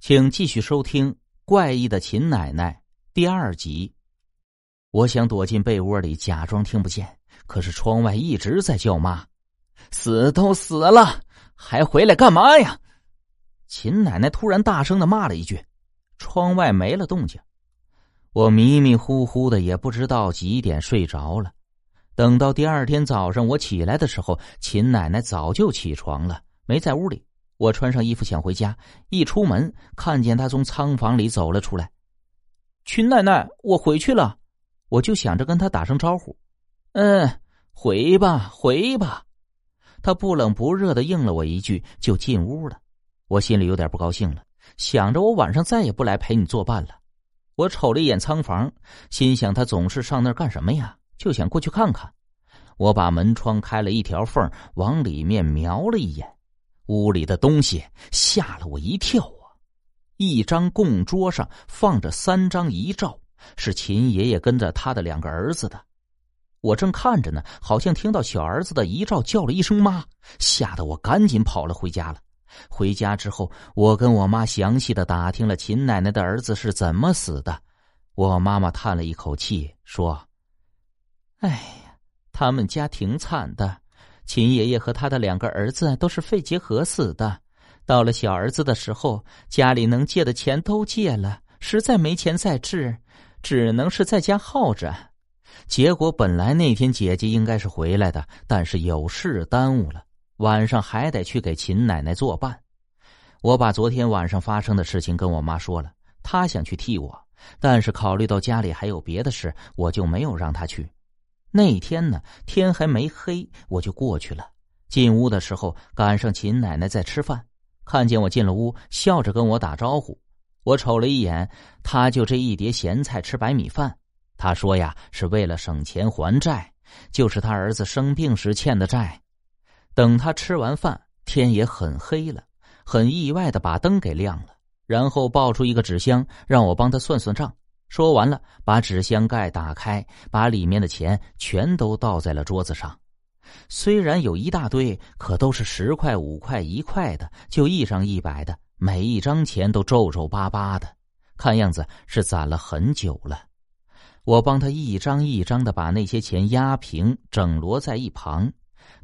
请继续收听《怪异的秦奶奶》第二集。我想躲进被窝里，假装听不见，可是窗外一直在叫妈：“死都死了，还回来干嘛呀？”秦奶奶突然大声的骂了一句，窗外没了动静。我迷迷糊糊的，也不知道几点睡着了。等到第二天早上我起来的时候，秦奶奶早就起床了，没在屋里。我穿上衣服想回家，一出门看见他从仓房里走了出来。群奶奶，我回去了，我就想着跟他打声招呼。嗯，回吧，回吧。他不冷不热的应了我一句，就进屋了。我心里有点不高兴了，想着我晚上再也不来陪你作伴了。我瞅了一眼仓房，心想他总是上那儿干什么呀？就想过去看看。我把门窗开了一条缝，往里面瞄了一眼。屋里的东西吓了我一跳啊！一张供桌上放着三张遗照，是秦爷爷跟着他的两个儿子的。我正看着呢，好像听到小儿子的遗照叫了一声“妈”，吓得我赶紧跑了回家了。回家之后，我跟我妈详细的打听了秦奶奶的儿子是怎么死的。我妈妈叹了一口气说：“哎呀，他们家挺惨的。”秦爷爷和他的两个儿子都是肺结核死的。到了小儿子的时候，家里能借的钱都借了，实在没钱再治，只能是在家耗着。结果本来那天姐姐应该是回来的，但是有事耽误了，晚上还得去给秦奶奶作伴。我把昨天晚上发生的事情跟我妈说了，她想去替我，但是考虑到家里还有别的事，我就没有让她去。那天呢，天还没黑，我就过去了。进屋的时候，赶上秦奶奶在吃饭，看见我进了屋，笑着跟我打招呼。我瞅了一眼，她就这一碟咸菜吃白米饭。她说呀，是为了省钱还债，就是他儿子生病时欠的债。等他吃完饭，天也很黑了，很意外的把灯给亮了，然后抱出一个纸箱，让我帮他算算账。说完了，把纸箱盖打开，把里面的钱全都倒在了桌子上。虽然有一大堆，可都是十块、五块、一块的，就一张一百的，每一张钱都皱皱巴巴的，看样子是攒了很久了。我帮他一张一张的把那些钱压平，整摞在一旁。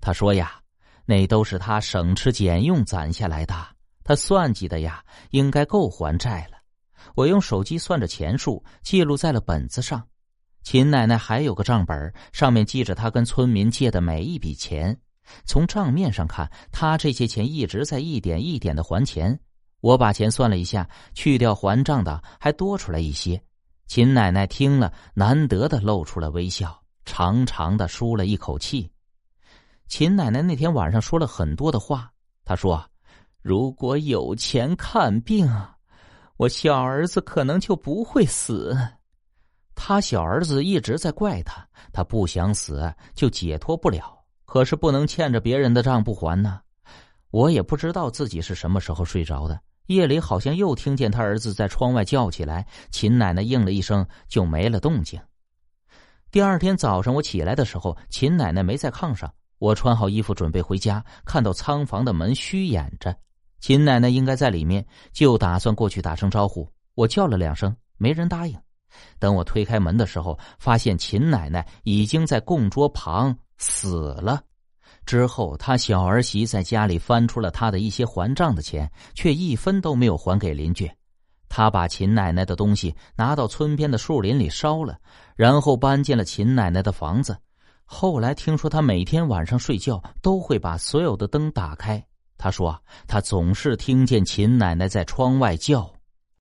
他说呀，那都是他省吃俭用攒下来的，他算计的呀，应该够还债了。我用手机算着钱数，记录在了本子上。秦奶奶还有个账本，上面记着她跟村民借的每一笔钱。从账面上看，她这些钱一直在一点一点的还钱。我把钱算了一下，去掉还账的，还多出来一些。秦奶奶听了，难得的露出了微笑，长长的舒了一口气。秦奶奶那天晚上说了很多的话，她说：“如果有钱看病。”我小儿子可能就不会死，他小儿子一直在怪他，他不想死就解脱不了，可是不能欠着别人的账不还呢。我也不知道自己是什么时候睡着的，夜里好像又听见他儿子在窗外叫起来，秦奶奶应了一声就没了动静。第二天早上我起来的时候，秦奶奶没在炕上，我穿好衣服准备回家，看到仓房的门虚掩着。秦奶奶应该在里面，就打算过去打声招呼。我叫了两声，没人答应。等我推开门的时候，发现秦奶奶已经在供桌旁死了。之后，他小儿媳在家里翻出了他的一些还账的钱，却一分都没有还给邻居。他把秦奶奶的东西拿到村边的树林里烧了，然后搬进了秦奶奶的房子。后来听说他每天晚上睡觉都会把所有的灯打开。他说：“他总是听见秦奶奶在窗外叫。”